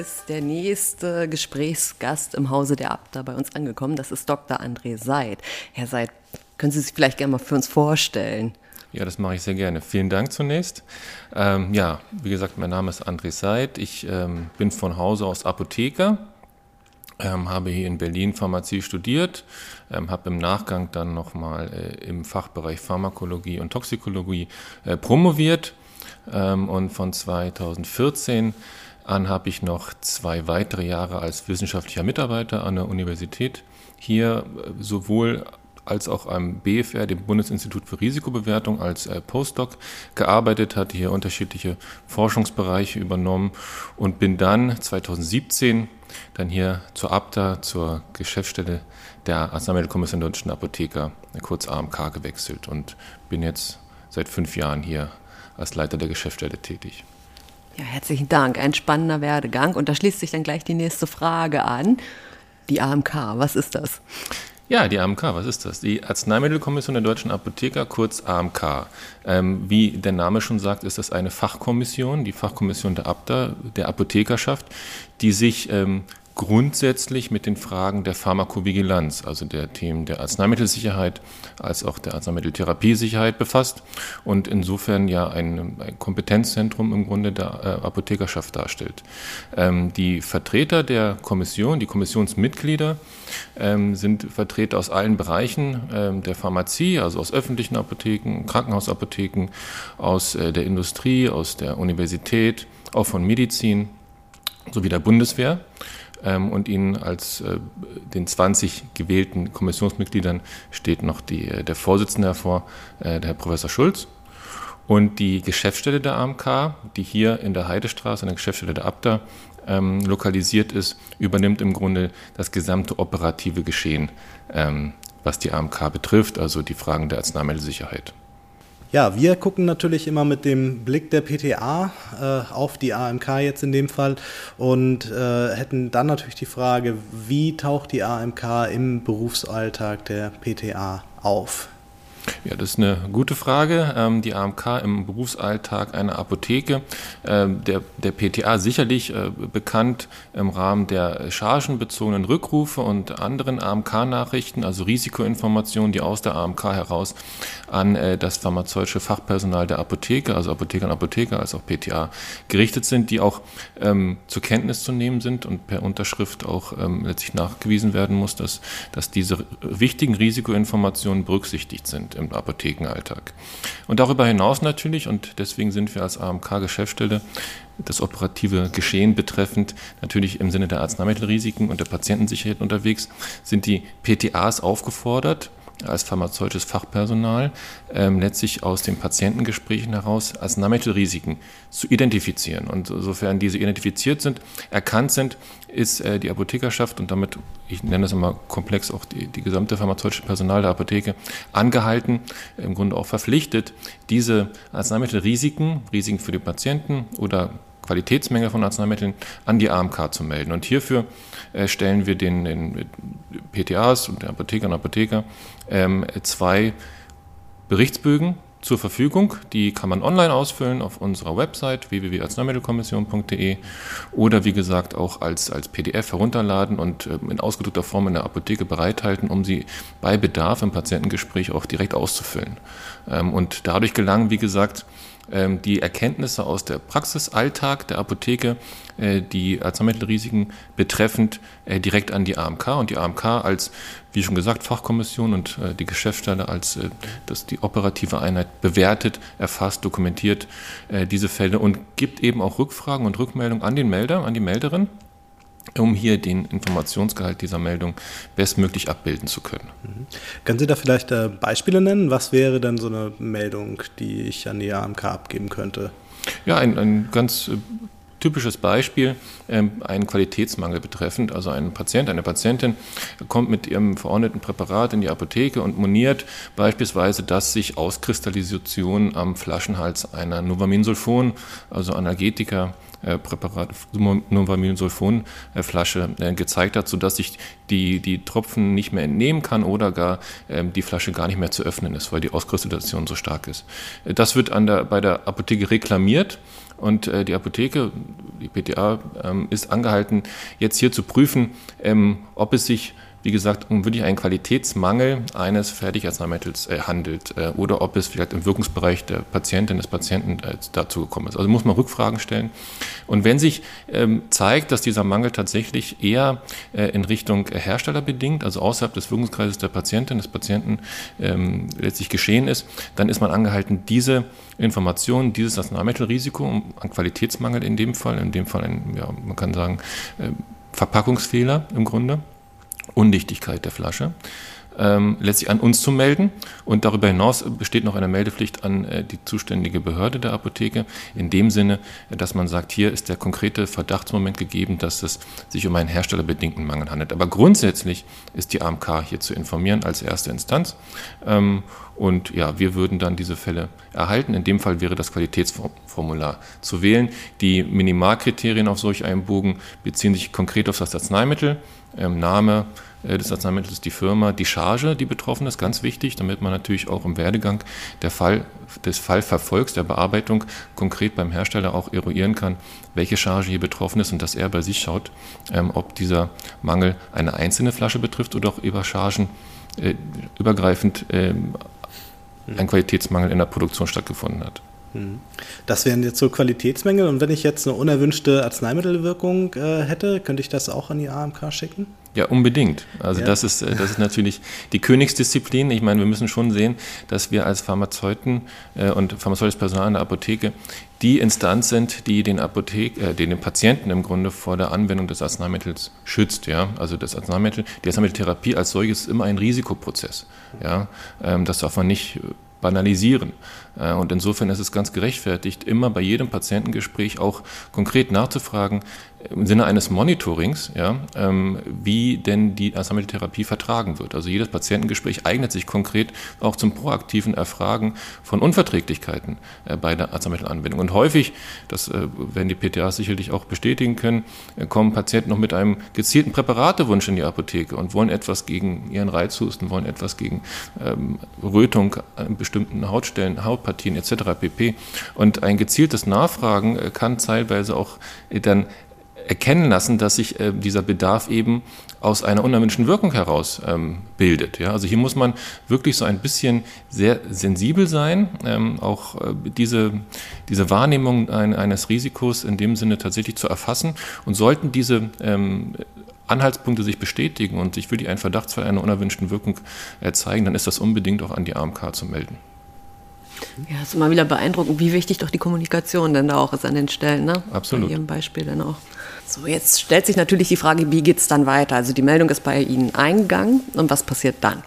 ist der nächste Gesprächsgast im Hause der Abda bei uns angekommen. Das ist Dr. André Seid. Herr Seid, können Sie sich vielleicht gerne mal für uns vorstellen? Ja, das mache ich sehr gerne. Vielen Dank zunächst. Ähm, ja, wie gesagt, mein Name ist André Seid. Ich ähm, bin von Hause aus Apotheker, ähm, habe hier in Berlin Pharmazie studiert, ähm, habe im Nachgang dann nochmal äh, im Fachbereich Pharmakologie und Toxikologie äh, promoviert ähm, und von 2014 an habe ich noch zwei weitere Jahre als wissenschaftlicher Mitarbeiter an der Universität hier äh, sowohl als auch am BFR, dem Bundesinstitut für Risikobewertung, als äh, Postdoc gearbeitet, hatte hier unterschiedliche Forschungsbereiche übernommen und bin dann 2017 dann hier zur ABDA, zur Geschäftsstelle der Arzneimittelkommission der Deutschen Apotheker, kurz AMK, gewechselt und bin jetzt seit fünf Jahren hier als Leiter der Geschäftsstelle tätig. Ja, herzlichen Dank. Ein spannender Werdegang. Und da schließt sich dann gleich die nächste Frage an. Die AMK, was ist das? Ja, die AMK, was ist das? Die Arzneimittelkommission der deutschen Apotheker, kurz AMK. Ähm, wie der Name schon sagt, ist das eine Fachkommission, die Fachkommission der ABDA, der Apothekerschaft, die sich ähm, grundsätzlich mit den Fragen der Pharmakovigilanz, also der Themen der Arzneimittelsicherheit als auch der Arzneimitteltherapiesicherheit befasst und insofern ja ein, ein Kompetenzzentrum im Grunde der äh, Apothekerschaft darstellt. Ähm, die Vertreter der Kommission, die Kommissionsmitglieder ähm, sind Vertreter aus allen Bereichen ähm, der Pharmazie, also aus öffentlichen Apotheken, Krankenhausapotheken, aus äh, der Industrie, aus der Universität, auch von Medizin sowie der Bundeswehr ähm, und Ihnen als äh, den 20 gewählten Kommissionsmitgliedern steht noch die, äh, der Vorsitzende hervor, äh, der Herr Professor Schulz. Und die Geschäftsstelle der AMK, die hier in der Heidestraße, in der Geschäftsstelle der Abda, ähm, lokalisiert ist, übernimmt im Grunde das gesamte operative Geschehen, ähm, was die AMK betrifft, also die Fragen der Arzneimittelsicherheit. Ja, wir gucken natürlich immer mit dem Blick der PTA äh, auf die AMK jetzt in dem Fall und äh, hätten dann natürlich die Frage, wie taucht die AMK im Berufsalltag der PTA auf? Ja, das ist eine gute Frage. Ähm, die AMK im Berufsalltag einer Apotheke, ähm, der, der PTA sicherlich äh, bekannt im Rahmen der chargenbezogenen Rückrufe und anderen AMK-Nachrichten, also Risikoinformationen, die aus der AMK heraus an äh, das pharmazeutische Fachpersonal der Apotheke, also Apotheker und Apotheker, als auch PTA gerichtet sind, die auch ähm, zur Kenntnis zu nehmen sind und per Unterschrift auch ähm, letztlich nachgewiesen werden muss, dass, dass diese wichtigen Risikoinformationen berücksichtigt sind im Apothekenalltag. Und darüber hinaus natürlich, und deswegen sind wir als AMK-Geschäftsstelle das operative Geschehen betreffend natürlich im Sinne der Arzneimittelrisiken und der Patientensicherheit unterwegs, sind die PTAs aufgefordert, als pharmazeutisches Fachpersonal ähm, letztlich aus den Patientengesprächen heraus Arzneimittelrisiken zu identifizieren. Und sofern diese identifiziert sind, erkannt sind, ist äh, die Apothekerschaft und damit, ich nenne das immer komplex, auch die, die gesamte pharmazeutische Personal der Apotheke angehalten, im Grunde auch verpflichtet, diese Arzneimittelrisiken, Risiken für die Patienten oder Qualitätsmenge von Arzneimitteln an die AMK zu melden. Und hierfür äh, stellen wir den, den, PTAs und den Apothekern und Apotheker ähm, zwei Berichtsbögen zur Verfügung. Die kann man online ausfüllen auf unserer Website www.arzneimittelkommission.de oder wie gesagt auch als, als PDF herunterladen und äh, in ausgedruckter Form in der Apotheke bereithalten, um sie bei Bedarf im Patientengespräch auch direkt auszufüllen. Ähm, und dadurch gelangen, wie gesagt, ähm, die Erkenntnisse aus der Praxisalltag der Apotheke, äh, die Arzneimittelrisiken betreffend, äh, direkt an die AMK und die AMK als, wie schon gesagt, Fachkommission und äh, die Geschäftsstelle als das die operative Einheit bewertet, erfasst, dokumentiert diese Fälle und gibt eben auch Rückfragen und Rückmeldungen an den Melder, an die Melderin um hier den Informationsgehalt dieser Meldung bestmöglich abbilden zu können. Mhm. Können Sie da vielleicht äh, Beispiele nennen? Was wäre denn so eine Meldung, die ich an die AMK abgeben könnte? Ja, ein, ein ganz äh, typisches Beispiel, ähm, einen Qualitätsmangel betreffend. Also ein Patient, eine Patientin kommt mit ihrem verordneten Präparat in die Apotheke und moniert beispielsweise, dass sich Auskristallisation am Flaschenhals einer Novaminsulfon, also Analgetika, Präparat, Novamilsulfon-Flasche äh, gezeigt hat, sodass ich die, die Tropfen nicht mehr entnehmen kann oder gar ähm, die Flasche gar nicht mehr zu öffnen ist, weil die Auskristallation so stark ist. Äh, das wird an der, bei der Apotheke reklamiert und äh, die Apotheke, die PTA, ähm, ist angehalten, jetzt hier zu prüfen, ähm, ob es sich wie gesagt, um wirklich einen Qualitätsmangel eines Fertigarzneimittels äh, handelt äh, oder ob es vielleicht im Wirkungsbereich der Patientin, des Patienten äh, dazu gekommen ist. Also muss man Rückfragen stellen. Und wenn sich ähm, zeigt, dass dieser Mangel tatsächlich eher äh, in Richtung Hersteller bedingt, also außerhalb des Wirkungskreises der Patientin, des Patienten ähm, letztlich geschehen ist, dann ist man angehalten, diese Informationen, dieses Arzneimittelrisiko, an Qualitätsmangel in dem Fall, in dem Fall ein, ja, man kann sagen, äh, Verpackungsfehler im Grunde, Undichtigkeit der Flasche, ähm, letztlich an uns zu melden. Und darüber hinaus besteht noch eine Meldepflicht an äh, die zuständige Behörde der Apotheke, in dem Sinne, dass man sagt, hier ist der konkrete Verdachtsmoment gegeben, dass es sich um einen herstellerbedingten Mangel handelt. Aber grundsätzlich ist die AMK hier zu informieren als erste Instanz. Ähm, und ja, wir würden dann diese Fälle erhalten. In dem Fall wäre das Qualitätsformular zu wählen. Die Minimalkriterien auf solch einem Bogen beziehen sich konkret auf das Arzneimittel, Name äh, des Arzneimittels, die Firma, die Charge, die betroffen ist, ganz wichtig, damit man natürlich auch im Werdegang der Fall, des Fallverfolgs, der Bearbeitung konkret beim Hersteller auch eruieren kann, welche Charge hier betroffen ist und dass er bei sich schaut, ähm, ob dieser Mangel eine einzelne Flasche betrifft oder auch über Chargen äh, übergreifend ähm, ein Qualitätsmangel in der Produktion stattgefunden hat. Das wären jetzt so Qualitätsmängel. Und wenn ich jetzt eine unerwünschte Arzneimittelwirkung äh, hätte, könnte ich das auch an die AMK schicken? Ja, unbedingt. Also ja. das ist äh, das ist natürlich die Königsdisziplin. Ich meine, wir müssen schon sehen, dass wir als Pharmazeuten äh, und pharmazeutisches Personal in der Apotheke die Instanz sind, die den Apothek, äh, den, den Patienten im Grunde vor der Anwendung des Arzneimittels schützt. Ja, also das Arzneimittel, die Arzneimitteltherapie als solches ist immer ein Risikoprozess. Ja, ähm, das darf man nicht banalisieren. Äh, und insofern ist es ganz gerechtfertigt, immer bei jedem Patientengespräch auch konkret nachzufragen, im Sinne eines Monitorings, ja, ähm, wie denn die Arzneimitteltherapie vertragen wird. Also jedes Patientengespräch eignet sich konkret auch zum proaktiven Erfragen von Unverträglichkeiten äh, bei der Arzneimittelanwendung. Und häufig, das äh, werden die PTAs sicherlich auch bestätigen können, kommen Patienten noch mit einem gezielten Präparatewunsch in die Apotheke und wollen etwas gegen ihren Reizhusten, wollen etwas gegen ähm, Rötung an bestimmten Hautstellen, Haut Hautpartien etc. pp. Und ein gezieltes Nachfragen äh, kann teilweise auch äh, dann erkennen lassen, dass sich äh, dieser Bedarf eben aus einer unerwünschten Wirkung heraus ähm, bildet. Ja? Also hier muss man wirklich so ein bisschen sehr sensibel sein, ähm, auch äh, diese, diese Wahrnehmung ein, eines Risikos in dem Sinne tatsächlich zu erfassen. Und sollten diese ähm, Anhaltspunkte sich bestätigen und sich wirklich ein Verdachtsfall einer unerwünschten Wirkung äh, zeigen, dann ist das unbedingt auch an die AMK zu melden. Ja, es ist immer wieder beeindruckend, wie wichtig doch die Kommunikation denn da auch ist an den Stellen. Ne? Absolut. Bei Ihrem Beispiel dann auch. So, jetzt stellt sich natürlich die Frage, wie geht es dann weiter? Also die Meldung ist bei Ihnen eingegangen und was passiert dann?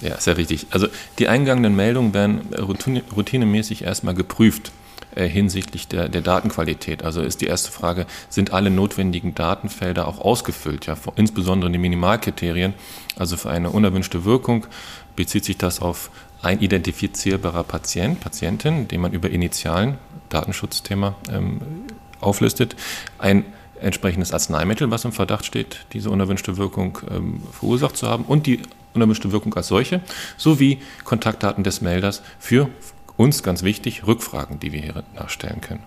Ja, sehr richtig. Also die eingegangenen Meldungen werden routine, routinemäßig erstmal geprüft äh, hinsichtlich der, der, Datenqualität. Also ist die erste Frage, sind alle notwendigen Datenfelder auch ausgefüllt? Ja, insbesondere die Minimalkriterien. Also für eine unerwünschte Wirkung bezieht sich das auf ein identifizierbarer Patient, Patientin, den man über Initialen, Datenschutzthema, ähm, auflistet, ein entsprechendes Arzneimittel, was im Verdacht steht, diese unerwünschte Wirkung ähm, verursacht zu haben und die unerwünschte Wirkung als solche, sowie Kontaktdaten des Melders für uns ganz wichtig, Rückfragen, die wir hier nachstellen können.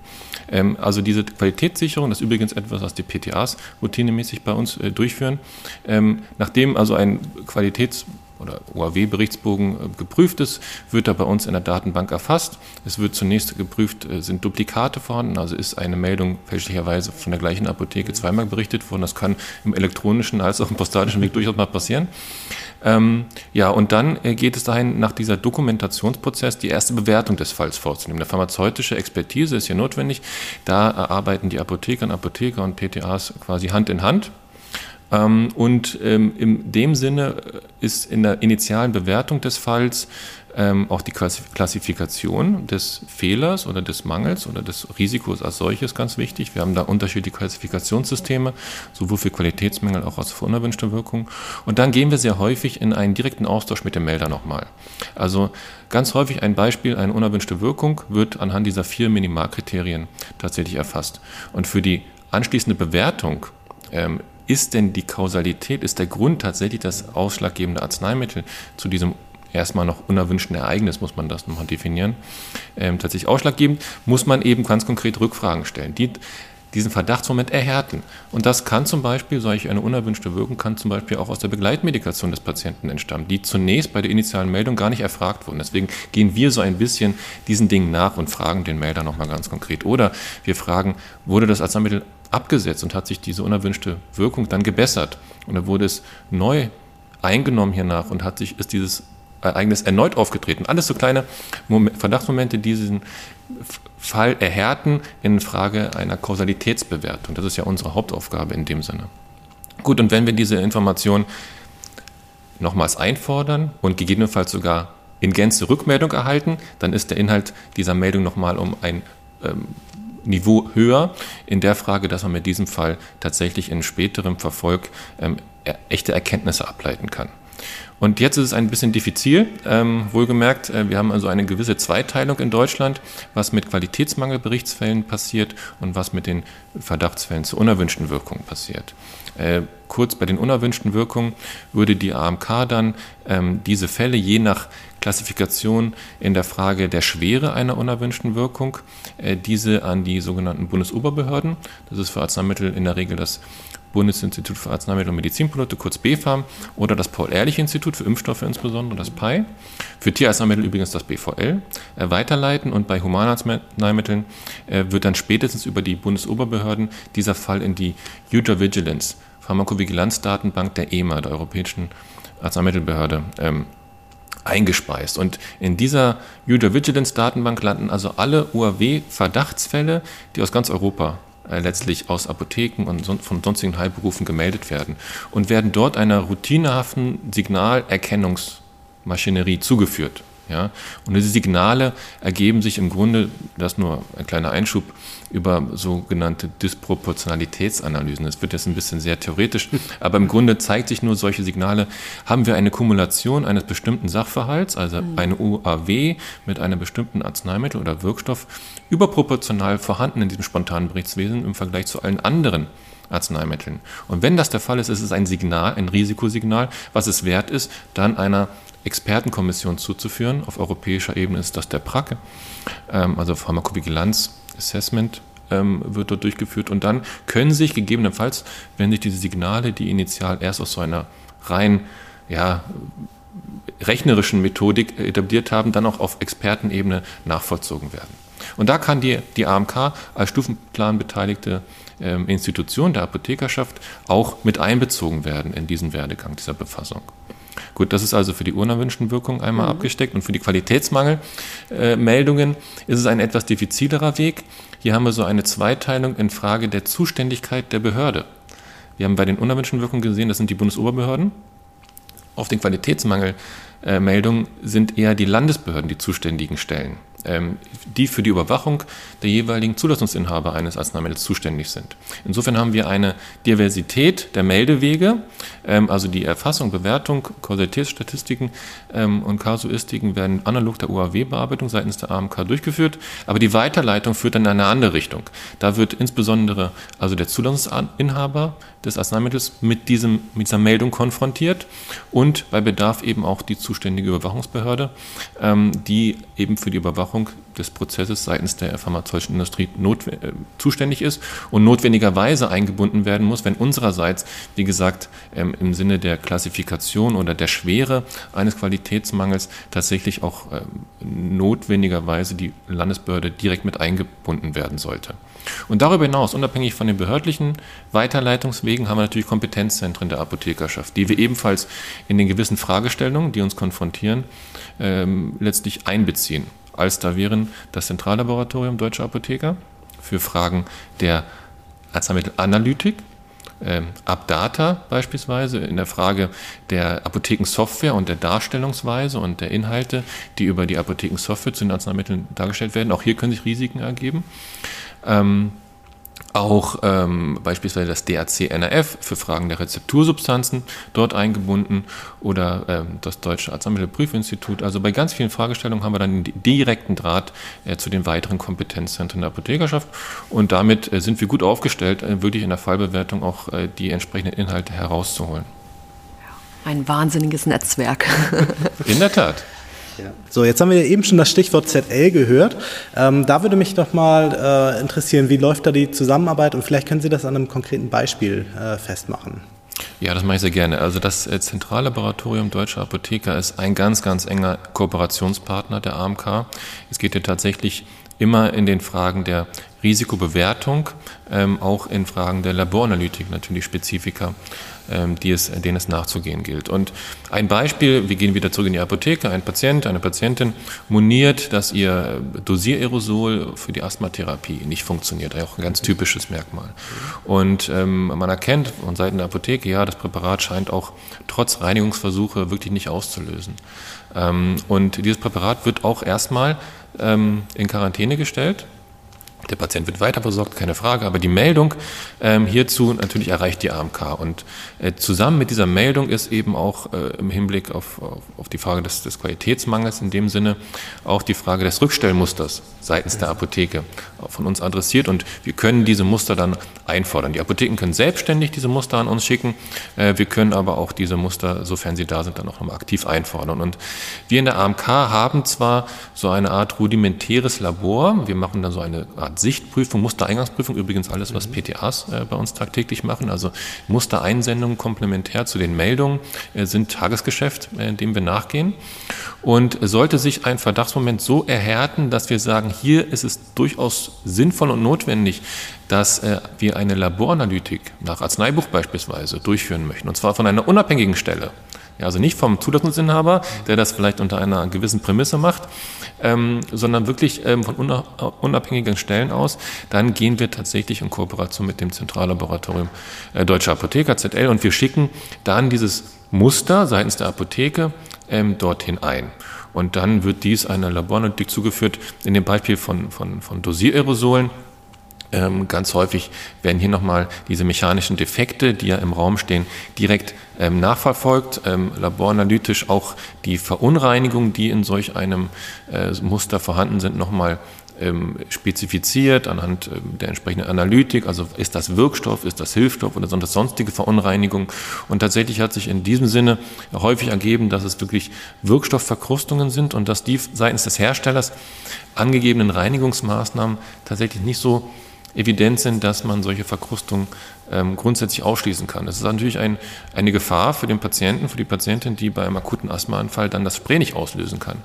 Ähm, also diese Qualitätssicherung, das ist übrigens etwas, was die PTAs routinemäßig bei uns äh, durchführen. Ähm, nachdem also ein Qualitäts oder OAW-Berichtsbogen äh, geprüft ist, wird er bei uns in der Datenbank erfasst. Es wird zunächst geprüft, äh, sind Duplikate vorhanden, also ist eine Meldung fälschlicherweise von der gleichen Apotheke zweimal berichtet worden. Das kann im elektronischen als auch im postalischen Weg durchaus mal passieren. Ähm, ja, und dann äh, geht es dahin, nach dieser Dokumentationsprozess die erste Bewertung des Falls vorzunehmen. Eine pharmazeutische Expertise ist hier notwendig. Da arbeiten die Apotheker und Apotheker und PTAs quasi Hand in Hand und ähm, in dem Sinne ist in der initialen Bewertung des Falls ähm, auch die Klassifikation des Fehlers oder des Mangels oder des Risikos als solches ganz wichtig. Wir haben da unterschiedliche Klassifikationssysteme, sowohl für Qualitätsmängel als auch für unerwünschte Wirkungen. Und dann gehen wir sehr häufig in einen direkten Austausch mit dem Melder nochmal. Also ganz häufig ein Beispiel, eine unerwünschte Wirkung wird anhand dieser vier Minimalkriterien tatsächlich erfasst. Und für die anschließende Bewertung ähm, ist denn die Kausalität, ist der Grund tatsächlich das ausschlaggebende Arzneimittel zu diesem erstmal noch unerwünschten Ereignis, muss man das nochmal definieren, ähm, tatsächlich ausschlaggebend, muss man eben ganz konkret Rückfragen stellen, die diesen Verdachtsmoment erhärten. Und das kann zum Beispiel, solch eine unerwünschte Wirkung, kann zum Beispiel auch aus der Begleitmedikation des Patienten entstammen, die zunächst bei der initialen Meldung gar nicht erfragt wurden. Deswegen gehen wir so ein bisschen diesen Dingen nach und fragen den Melder nochmal ganz konkret. Oder wir fragen, wurde das Arzneimittel abgesetzt und hat sich diese unerwünschte Wirkung dann gebessert? Oder wurde es neu eingenommen hiernach und hat sich, ist dieses Ereignis erneut aufgetreten. Alles so kleine Verdachtsmomente, die diesen Fall erhärten in Frage einer Kausalitätsbewertung. Das ist ja unsere Hauptaufgabe in dem Sinne. Gut, und wenn wir diese Information nochmals einfordern und gegebenenfalls sogar in Gänze Rückmeldung erhalten, dann ist der Inhalt dieser Meldung nochmal um ein ähm, Niveau höher in der Frage, dass man mit diesem Fall tatsächlich in späterem Verfolg ähm, echte Erkenntnisse ableiten kann. Und jetzt ist es ein bisschen diffizil, ähm, wohlgemerkt, äh, wir haben also eine gewisse Zweiteilung in Deutschland, was mit Qualitätsmangelberichtsfällen passiert und was mit den Verdachtsfällen zu unerwünschten Wirkungen passiert. Äh, kurz bei den unerwünschten Wirkungen würde die AMK dann ähm, diese Fälle je nach Klassifikation in der Frage der Schwere einer unerwünschten Wirkung, äh, diese an die sogenannten Bundesoberbehörden, das ist für Arzneimittel in der Regel das Bundesinstitut für Arzneimittel und Medizinprodukte, kurz BfArM, oder das Paul-Ehrlich-Institut für Impfstoffe insbesondere, das PAI. Für Tierarzneimittel übrigens das BVL äh, weiterleiten und bei Humanarzneimitteln äh, wird dann spätestens über die Bundesoberbehörden dieser Fall in die User Vigilance, Pharmakovigilanzdatenbank der EMA, der Europäischen Arzneimittelbehörde, ähm, eingespeist. Und in dieser User Vigilance Datenbank landen also alle UAW-Verdachtsfälle, die aus ganz Europa letztlich aus Apotheken und von sonstigen Heilberufen gemeldet werden und werden dort einer routinehaften Signalerkennungsmaschinerie zugeführt. Ja? Und diese Signale ergeben sich im Grunde, das nur ein kleiner Einschub, über sogenannte Disproportionalitätsanalysen. Das wird jetzt ein bisschen sehr theoretisch, aber im Grunde zeigt sich nur solche Signale, haben wir eine Kumulation eines bestimmten Sachverhalts, also mhm. eine UAW mit einem bestimmten Arzneimittel oder Wirkstoff, überproportional vorhanden in diesem spontanen Berichtswesen im Vergleich zu allen anderen Arzneimitteln. Und wenn das der Fall ist, ist es ein Signal, ein Risikosignal, was es wert ist, dann einer Expertenkommission zuzuführen. Auf europäischer Ebene ist das der PRAC, ähm, also Pharmakovigilanz Assessment ähm, wird dort durchgeführt. Und dann können sich gegebenenfalls, wenn sich diese Signale, die initial erst aus so einer rein ja, rechnerischen Methodik etabliert haben, dann auch auf Expertenebene nachvollzogen werden. Und da kann die, die AMK als stufenplanbeteiligte ähm, Institution der Apothekerschaft auch mit einbezogen werden in diesen Werdegang dieser Befassung. Gut, das ist also für die unerwünschten Wirkungen einmal mhm. abgesteckt und für die Qualitätsmangelmeldungen äh, ist es ein etwas diffizilerer Weg. Hier haben wir so eine Zweiteilung in Frage der Zuständigkeit der Behörde. Wir haben bei den unerwünschten Wirkungen gesehen, das sind die Bundesoberbehörden. Auf den Qualitätsmangelmeldungen sind eher die Landesbehörden die zuständigen Stellen. Ähm, die für die Überwachung der jeweiligen Zulassungsinhaber eines Arzneimittels zuständig sind. Insofern haben wir eine Diversität der Meldewege, ähm, also die Erfassung, Bewertung, Kausalitätsstatistiken ähm, und Kasuistiken werden analog der UAW-Bearbeitung seitens der AMK durchgeführt, aber die Weiterleitung führt dann in eine andere Richtung. Da wird insbesondere also der Zulassungsinhaber des Arzneimittels mit, diesem, mit dieser Meldung konfrontiert und bei Bedarf eben auch die zuständige Überwachungsbehörde, die eben für die Überwachung Überwachung des Prozesses seitens der pharmazeutischen Industrie äh, zuständig ist und notwendigerweise eingebunden werden muss, wenn unsererseits, wie gesagt, ähm, im Sinne der Klassifikation oder der Schwere eines Qualitätsmangels tatsächlich auch ähm, notwendigerweise die Landesbehörde direkt mit eingebunden werden sollte. Und darüber hinaus, unabhängig von den behördlichen Weiterleitungswegen, haben wir natürlich Kompetenzzentren der Apothekerschaft, die wir ebenfalls in den gewissen Fragestellungen, die uns konfrontieren, ähm, letztlich einbeziehen. Alster wären das Zentrallaboratorium Deutscher Apotheker für Fragen der Arzneimittelanalytik, ähm, Abdata beispielsweise in der Frage der Apothekensoftware und der Darstellungsweise und der Inhalte, die über die Apothekensoftware zu den Arzneimitteln dargestellt werden. Auch hier können sich Risiken ergeben. Ähm, auch ähm, beispielsweise das DAC-NRF für Fragen der Rezeptursubstanzen dort eingebunden oder ähm, das Deutsche Arzneimittelprüfinstitut. Also bei ganz vielen Fragestellungen haben wir dann den direkten Draht äh, zu den weiteren Kompetenzzentren der Apothekerschaft und damit äh, sind wir gut aufgestellt, äh, wirklich in der Fallbewertung auch äh, die entsprechenden Inhalte herauszuholen. Ein wahnsinniges Netzwerk. In der Tat. Ja. So, jetzt haben wir eben schon das Stichwort ZL gehört. Ähm, da würde mich doch mal äh, interessieren, wie läuft da die Zusammenarbeit und vielleicht können Sie das an einem konkreten Beispiel äh, festmachen. Ja, das mache ich sehr gerne. Also das äh, Zentrallaboratorium Deutscher Apotheker ist ein ganz, ganz enger Kooperationspartner der AMK. Es geht hier tatsächlich immer in den Fragen der Risikobewertung, ähm, auch in Fragen der Laboranalytik natürlich Spezifika, ähm, die es, denen es nachzugehen gilt. Und ein Beispiel, wir gehen wieder zurück in die Apotheke, ein Patient, eine Patientin moniert, dass ihr Dosiererosol für die Asthmatherapie nicht funktioniert, auch ein ganz typisches Merkmal. Und ähm, man erkennt von Seiten der Apotheke, ja, das Präparat scheint auch trotz Reinigungsversuche wirklich nicht auszulösen. Ähm, und dieses Präparat wird auch erstmal in Quarantäne gestellt der Patient wird weiter versorgt, keine Frage, aber die Meldung ähm, hierzu natürlich erreicht die AMK. Und äh, zusammen mit dieser Meldung ist eben auch äh, im Hinblick auf, auf, auf die Frage des, des, Qualitätsmangels in dem Sinne auch die Frage des Rückstellmusters seitens der Apotheke von uns adressiert. Und wir können diese Muster dann einfordern. Die Apotheken können selbstständig diese Muster an uns schicken. Äh, wir können aber auch diese Muster, sofern sie da sind, dann auch nochmal aktiv einfordern. Und wir in der AMK haben zwar so eine Art rudimentäres Labor. Wir machen dann so eine Art Sichtprüfung, Mustereingangsprüfung, übrigens alles, was PTAs äh, bei uns tagtäglich machen. Also Mustereinsendungen komplementär zu den Meldungen äh, sind Tagesgeschäft, äh, dem wir nachgehen. Und sollte sich ein Verdachtsmoment so erhärten, dass wir sagen, hier ist es durchaus sinnvoll und notwendig, dass äh, wir eine Laboranalytik nach Arzneibuch beispielsweise durchführen möchten, und zwar von einer unabhängigen Stelle. Ja, also nicht vom Zulassungsinhaber, der das vielleicht unter einer gewissen Prämisse macht, ähm, sondern wirklich ähm, von unabhängigen Stellen aus. Dann gehen wir tatsächlich in Kooperation mit dem Zentrallaboratorium äh, Deutscher Apotheker, ZL, und wir schicken dann dieses Muster seitens der Apotheke ähm, dorthin ein. Und dann wird dies einer Laboranalytik zugeführt. In dem Beispiel von, von, von Dosierersolen ähm, ganz häufig werden hier nochmal diese mechanischen Defekte, die ja im Raum stehen, direkt ähm, nachverfolgt, ähm, laboranalytisch auch die Verunreinigungen, die in solch einem äh, Muster vorhanden sind, nochmal ähm, spezifiziert anhand ähm, der entsprechenden Analytik, also ist das Wirkstoff, ist das Hilfstoff oder sind sonstige Verunreinigung. Und tatsächlich hat sich in diesem Sinne häufig ergeben, dass es wirklich Wirkstoffverkrustungen sind und dass die seitens des Herstellers angegebenen Reinigungsmaßnahmen tatsächlich nicht so evident sind, dass man solche Verkrustungen ähm, grundsätzlich ausschließen kann. Das ist natürlich ein, eine Gefahr für den Patienten, für die Patientin, die bei einem akuten Asthmaanfall dann das Spray nicht auslösen kann.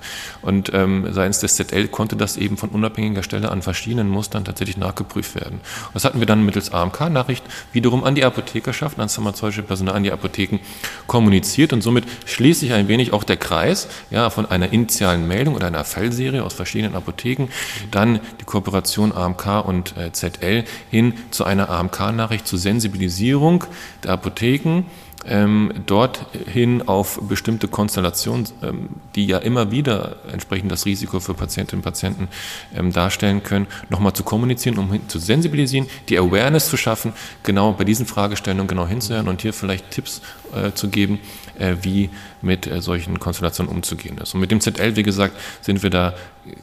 Und ähm, seitens des ZL konnte das eben von unabhängiger Stelle an verschiedenen Mustern tatsächlich nachgeprüft werden. Und das hatten wir dann mittels AMK-Nachricht wiederum an die Apothekerschaft, ans pharmazeutische Personal, an die Apotheken kommuniziert und somit schließt sich ein wenig auch der Kreis ja, von einer initialen Meldung oder einer Fallserie aus verschiedenen Apotheken, dann die Kooperation AMK und äh, ZL hin zu einer AMK-Nachricht zu senden Sensibilisierung der Apotheken ähm, dorthin auf bestimmte Konstellationen, ähm, die ja immer wieder entsprechend das Risiko für Patientinnen und Patienten ähm, darstellen können, nochmal zu kommunizieren, um zu sensibilisieren, die Awareness zu schaffen, genau bei diesen Fragestellungen genau hinzuhören und hier vielleicht Tipps äh, zu geben, äh, wie mit äh, solchen Konstellationen umzugehen ist. Und mit dem ZL, wie gesagt, sind wir da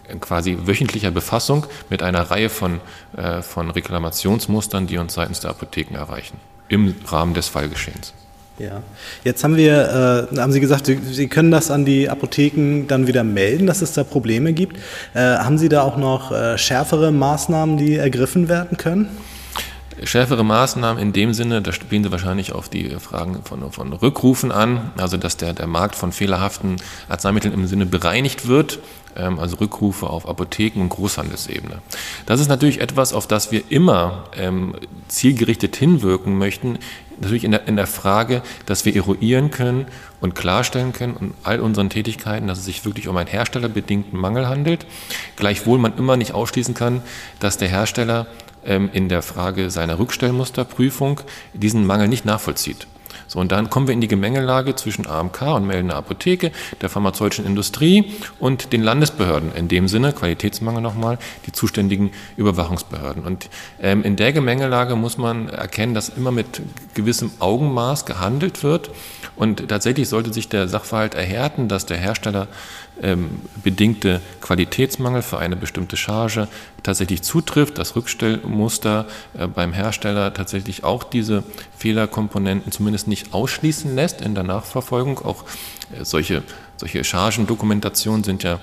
äh, quasi wöchentlicher Befassung mit einer Reihe von, äh, von Reklamationsmustern, die uns seitens der Apotheken erreichen, im Rahmen des Fallgeschehens. Ja, jetzt haben wir, äh, haben Sie gesagt, Sie, können das an die Apotheken dann wieder melden, dass es da Probleme gibt. Äh, haben Sie da auch noch äh, schärfere Maßnahmen, die ergriffen werden können? Schärfere Maßnahmen in dem Sinne, da spielen Sie wahrscheinlich auf die Fragen von, von Rückrufen an, also dass der, der Markt von fehlerhaften Arzneimitteln im Sinne bereinigt wird, ähm, also Rückrufe auf Apotheken und Großhandelsebene. Das ist natürlich etwas, auf das wir immer ähm, zielgerichtet hinwirken möchten, natürlich in der, in der Frage, dass wir eruieren können und klarstellen können in all unseren Tätigkeiten, dass es sich wirklich um einen herstellerbedingten Mangel handelt. Gleichwohl man immer nicht ausschließen kann, dass der Hersteller in der Frage seiner Rückstellmusterprüfung diesen Mangel nicht nachvollzieht. So, und dann kommen wir in die Gemengelage zwischen AMK und meldender Apotheke, der pharmazeutischen Industrie und den Landesbehörden. In dem Sinne, Qualitätsmangel nochmal, die zuständigen Überwachungsbehörden. Und ähm, in der Gemengelage muss man erkennen, dass immer mit gewissem Augenmaß gehandelt wird. Und tatsächlich sollte sich der Sachverhalt erhärten, dass der Hersteller ähm, bedingte Qualitätsmangel für eine bestimmte Charge tatsächlich zutrifft, das Rückstellmuster äh, beim Hersteller tatsächlich auch diese Fehlerkomponenten zumindest nicht nicht ausschließen lässt in der Nachverfolgung. Auch äh, solche, solche Chargendokumentationen sind ja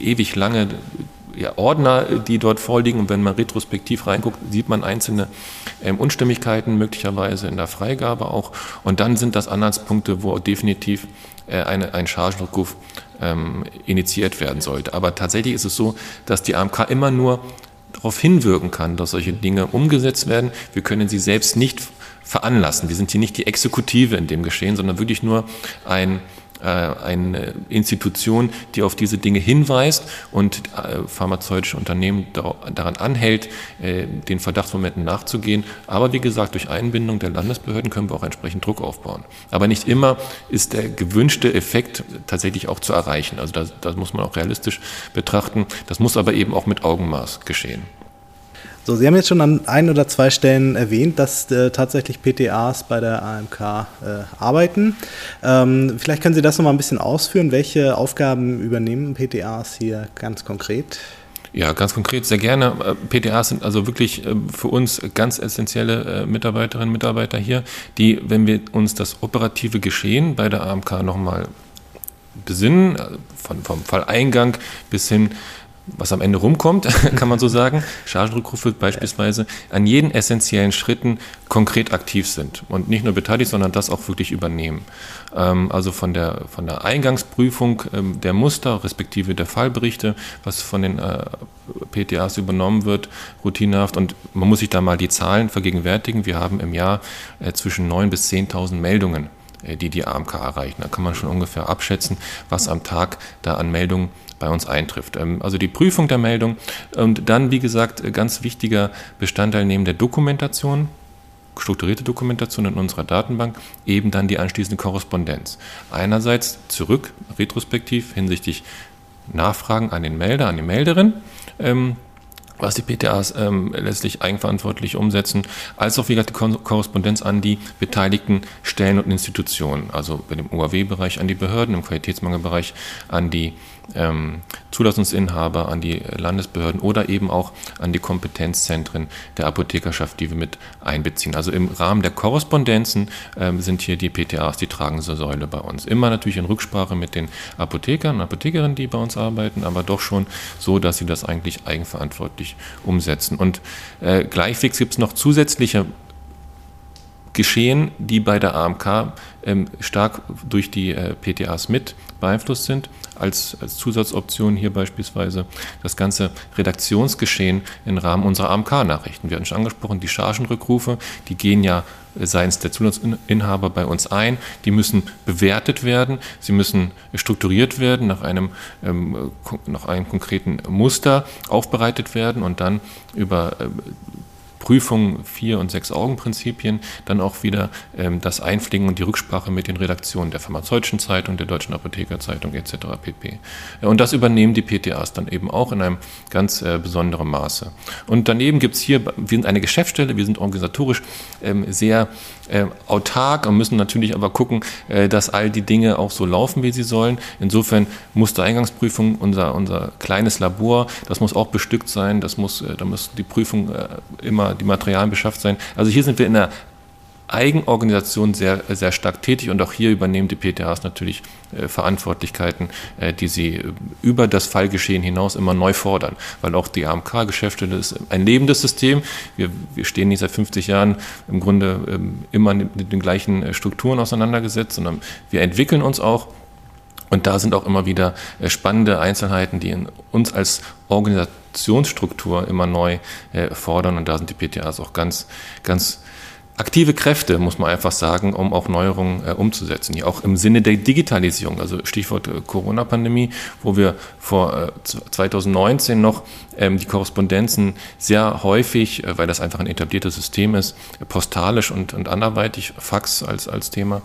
ewig lange ja, Ordner, die dort vorliegen. Und wenn man retrospektiv reinguckt, sieht man einzelne ähm, Unstimmigkeiten möglicherweise in der Freigabe auch. Und dann sind das Anhaltspunkte, wo definitiv äh, eine, ein Chargenrückruf ähm, initiiert werden sollte. Aber tatsächlich ist es so, dass die AMK immer nur darauf hinwirken kann, dass solche Dinge umgesetzt werden. Wir können sie selbst nicht veranlassen. Wir sind hier nicht die Exekutive in dem Geschehen, sondern wirklich nur ein eine Institution, die auf diese Dinge hinweist und äh, pharmazeutische Unternehmen daran anhält, äh, den Verdachtsmomenten nachzugehen. Aber wie gesagt, durch Einbindung der Landesbehörden können wir auch entsprechend Druck aufbauen. Aber nicht immer ist der gewünschte Effekt tatsächlich auch zu erreichen. Also das, das muss man auch realistisch betrachten. Das muss aber eben auch mit Augenmaß geschehen. So, Sie haben jetzt schon an ein oder zwei Stellen erwähnt, dass äh, tatsächlich PTAs bei der AMK äh, arbeiten. Ähm, vielleicht können Sie das noch mal ein bisschen ausführen. Welche Aufgaben übernehmen PTAs hier ganz konkret? Ja, ganz konkret, sehr gerne. Äh, PTAs sind also wirklich äh, für uns ganz essentielle äh, Mitarbeiterinnen und Mitarbeiter hier, die, wenn wir uns das operative Geschehen bei der AMK nochmal besinnen, von, vom Falleingang bis hin was am Ende rumkommt, kann man so sagen, Chargenrückrufe beispielsweise, an jeden essentiellen Schritten konkret aktiv sind und nicht nur beteiligt, sondern das auch wirklich übernehmen. Ähm, also von der, von der Eingangsprüfung ähm, der Muster, respektive der Fallberichte, was von den äh, PTAs übernommen wird, routinehaft. Und man muss sich da mal die Zahlen vergegenwärtigen. Wir haben im Jahr äh, zwischen 9.000 bis 10.000 Meldungen die die AMK erreichen. Da kann man schon ungefähr abschätzen, was am Tag da an Meldungen bei uns eintrifft. Ähm, also die Prüfung der Meldung und dann, wie gesagt, ganz wichtiger Bestandteil neben der Dokumentation, strukturierte Dokumentation in unserer Datenbank, eben dann die anschließende Korrespondenz. Einerseits zurück, retrospektiv hinsichtlich Nachfragen an den Melder, an die Melderin, ähm, was die PTAs ähm, letztlich eigenverantwortlich umsetzen, als auch wie gesagt die Korrespondenz an die beteiligten Stellen und Institutionen, also bei dem UAW-Bereich an die Behörden, im Qualitätsmangelbereich an die ähm, Zulassungsinhaber, an die Landesbehörden oder eben auch an die Kompetenzzentren der Apothekerschaft, die wir mit einbeziehen. Also im Rahmen der Korrespondenzen ähm, sind hier die PTAs die tragende Säule bei uns. Immer natürlich in Rücksprache mit den Apothekern und Apothekerinnen, die bei uns arbeiten, aber doch schon so, dass sie das eigentlich eigenverantwortlich umsetzen. Und äh, gleichwegs gibt es noch zusätzliche Geschehen, die bei der AMK ähm, stark durch die äh, PTAs mit beeinflusst sind. Als, als Zusatzoption hier beispielsweise das ganze Redaktionsgeschehen im Rahmen unserer AMK-Nachrichten. Wir hatten schon angesprochen, die Chargenrückrufe, die gehen ja seitens der Zulassinhaber bei uns ein. Die müssen bewertet werden, sie müssen strukturiert werden, nach einem, ähm, nach einem konkreten Muster aufbereitet werden und dann über äh, Prüfung vier und sechs Augen-Prinzipien dann auch wieder ähm, das Einfliegen und die Rücksprache mit den Redaktionen der Pharmazeutischen Zeitung, der Deutschen Apothekerzeitung etc. pp. Und das übernehmen die PTAs dann eben auch in einem ganz äh, besonderen Maße. Und daneben gibt es hier, wir sind eine Geschäftsstelle, wir sind organisatorisch ähm, sehr äh, autark und müssen natürlich aber gucken, äh, dass all die Dinge auch so laufen, wie sie sollen. Insofern muss der Eingangsprüfung, unser, unser kleines Labor, das muss auch bestückt sein, das muss, äh, da muss die Prüfung äh, die Materialien beschafft sein. Also hier sind wir in der Eigenorganisation sehr, sehr stark tätig und auch hier übernehmen die PTAs natürlich äh, Verantwortlichkeiten, äh, die sie äh, über das Fallgeschehen hinaus immer neu fordern, weil auch die AMK-Geschäfte ist ein lebendes System. Wir, wir stehen nicht seit 50 Jahren im Grunde ähm, immer mit den gleichen äh, Strukturen auseinandergesetzt, sondern wir entwickeln uns auch und da sind auch immer wieder äh, spannende Einzelheiten, die uns als Organisationsstruktur immer neu äh, fordern. Und da sind die PTAs auch ganz, ganz aktive Kräfte, muss man einfach sagen, um auch Neuerungen äh, umzusetzen. Hier auch im Sinne der Digitalisierung, also Stichwort äh, Corona-Pandemie, wo wir vor äh, 2019 noch ähm, die Korrespondenzen sehr häufig, äh, weil das einfach ein etabliertes System ist, postalisch und, und anderweitig, Fax als, als Thema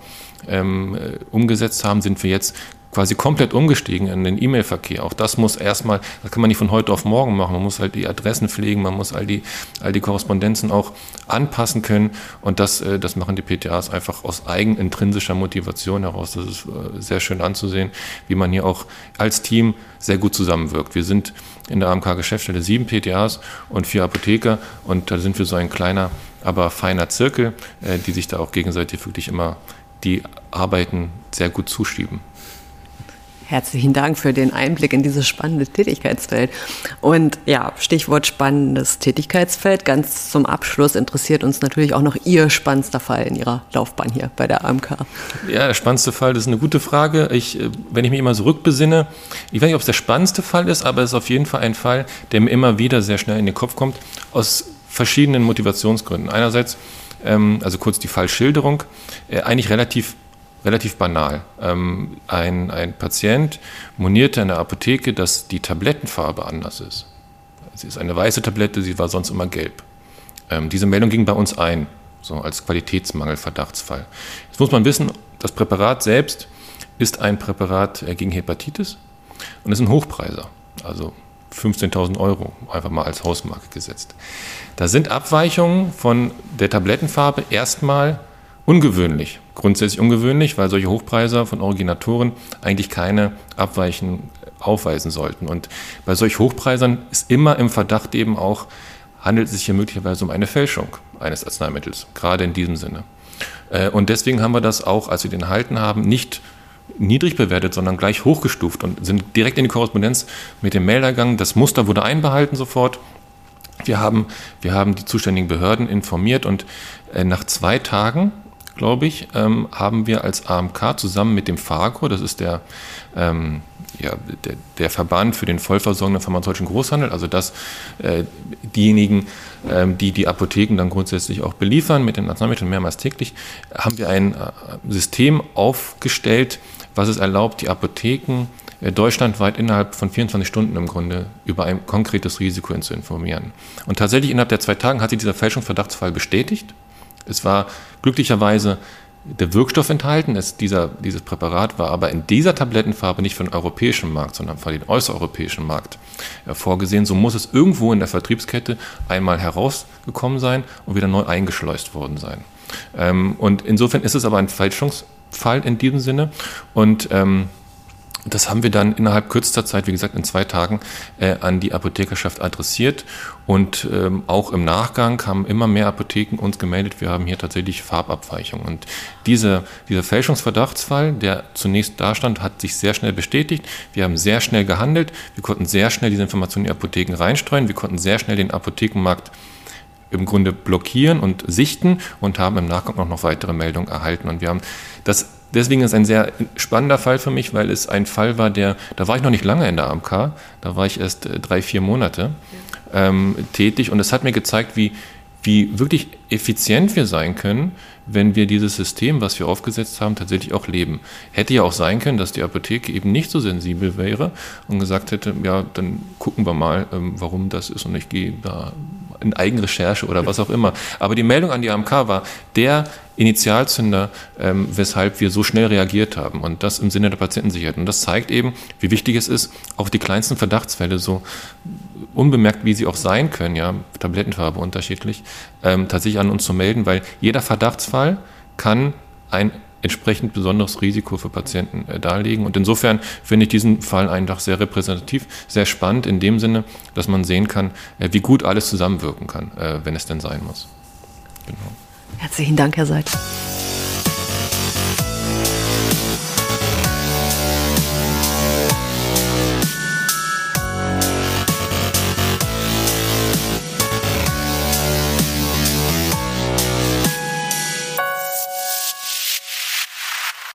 ähm, äh, umgesetzt haben, sind wir jetzt quasi komplett umgestiegen in den E-Mail-Verkehr. Auch das muss erstmal, das kann man nicht von heute auf morgen machen. Man muss halt die Adressen pflegen, man muss all die, all die Korrespondenzen auch anpassen können. Und das, äh, das machen die PTAs einfach aus eigenintrinsischer Motivation heraus. Das ist äh, sehr schön anzusehen, wie man hier auch als Team sehr gut zusammenwirkt. Wir sind in der AMK-Geschäftsstelle sieben PTAs und vier Apotheker und da sind wir so ein kleiner, aber feiner Zirkel, äh, die sich da auch gegenseitig wirklich immer die Arbeiten sehr gut zuschieben. Herzlichen Dank für den Einblick in dieses spannende Tätigkeitsfeld. Und ja, Stichwort spannendes Tätigkeitsfeld. Ganz zum Abschluss interessiert uns natürlich auch noch Ihr spannendster Fall in Ihrer Laufbahn hier bei der AMK. Ja, der spannendste Fall, das ist eine gute Frage. Ich, äh, wenn ich mich immer so rückbesinne, ich weiß nicht, ob es der spannendste Fall ist, aber es ist auf jeden Fall ein Fall, der mir immer wieder sehr schnell in den Kopf kommt, aus verschiedenen Motivationsgründen. Einerseits, ähm, also kurz die Fallschilderung, äh, eigentlich relativ relativ banal. Ähm, ein, ein Patient monierte in der Apotheke, dass die Tablettenfarbe anders ist. Sie ist eine weiße Tablette, sie war sonst immer gelb. Ähm, diese Meldung ging bei uns ein, so als Qualitätsmangel-Verdachtsfall. Jetzt muss man wissen, das Präparat selbst ist ein Präparat äh, gegen Hepatitis und ist ein Hochpreiser, also 15.000 Euro einfach mal als Hausmarke gesetzt. Da sind Abweichungen von der Tablettenfarbe erstmal ungewöhnlich grundsätzlich ungewöhnlich, weil solche Hochpreiser von Originatoren eigentlich keine Abweichen aufweisen sollten. Und bei solch Hochpreisern ist immer im Verdacht eben auch, handelt es sich hier möglicherweise um eine Fälschung eines Arzneimittels, gerade in diesem Sinne. Äh, und deswegen haben wir das auch, als wir den erhalten haben, nicht niedrig bewertet, sondern gleich hochgestuft und sind direkt in die Korrespondenz mit dem Melder gegangen. Das Muster wurde einbehalten sofort. Wir haben, wir haben die zuständigen Behörden informiert und äh, nach zwei Tagen glaube ich, ähm, haben wir als AMK zusammen mit dem FAGO, das ist der, ähm, ja, der, der, Verband für den vollversorgenden pharmazeutischen Großhandel, also das, äh, diejenigen, ähm, die die Apotheken dann grundsätzlich auch beliefern mit den Arzneimitteln mehrmals täglich, haben wir ein äh, System aufgestellt, was es erlaubt, die Apotheken äh, deutschlandweit innerhalb von 24 Stunden im Grunde über ein konkretes Risiko zu informieren. Und tatsächlich innerhalb der zwei Tagen hat sich dieser Fälschungsverdachtsfall bestätigt. Es war glücklicherweise der Wirkstoff enthalten. Es, dieser, dieses Präparat war aber in dieser Tablettenfarbe nicht für den europäischen Markt, sondern für den äußereuropäischen Markt äh, vorgesehen. So muss es irgendwo in der Vertriebskette einmal herausgekommen sein und wieder neu eingeschleust worden sein. Ähm, und insofern ist es aber ein Fälschungsfall in diesem Sinne. Und ähm, das haben wir dann innerhalb kürzester Zeit, wie gesagt, in zwei Tagen äh, an die Apothekerschaft adressiert. Und ähm, auch im Nachgang haben immer mehr Apotheken uns gemeldet, wir haben hier tatsächlich Farbabweichungen. Und diese, dieser Fälschungsverdachtsfall, der zunächst da stand, hat sich sehr schnell bestätigt. Wir haben sehr schnell gehandelt. Wir konnten sehr schnell diese Informationen in die Apotheken reinstreuen. Wir konnten sehr schnell den Apothekenmarkt im Grunde blockieren und sichten und haben im Nachgang auch noch weitere Meldungen erhalten. Und wir haben das deswegen ist es ein sehr spannender Fall für mich, weil es ein Fall war, der, da war ich noch nicht lange in der AMK, da war ich erst äh, drei, vier Monate ähm, tätig und es hat mir gezeigt, wie, wie wirklich effizient wir sein können, wenn wir dieses System, was wir aufgesetzt haben, tatsächlich auch leben. Hätte ja auch sein können, dass die Apotheke eben nicht so sensibel wäre und gesagt hätte, ja, dann gucken wir mal, ähm, warum das ist und ich gehe da in Eigenrecherche oder was auch immer. Aber die Meldung an die AMK war der Initialzünder, ähm, weshalb wir so schnell reagiert haben und das im Sinne der Patientensicherheit. Und das zeigt eben, wie wichtig es ist, auch die kleinsten Verdachtsfälle, so unbemerkt wie sie auch sein können, ja, Tablettenfarbe unterschiedlich, ähm, tatsächlich an uns zu melden, weil jeder Verdachtsfall kann ein entsprechend besonderes Risiko für Patienten äh, darlegen. Und insofern finde ich diesen Fall einfach sehr repräsentativ, sehr spannend in dem Sinne, dass man sehen kann, äh, wie gut alles zusammenwirken kann, äh, wenn es denn sein muss. Genau. Herzlichen Dank, Herr Seid.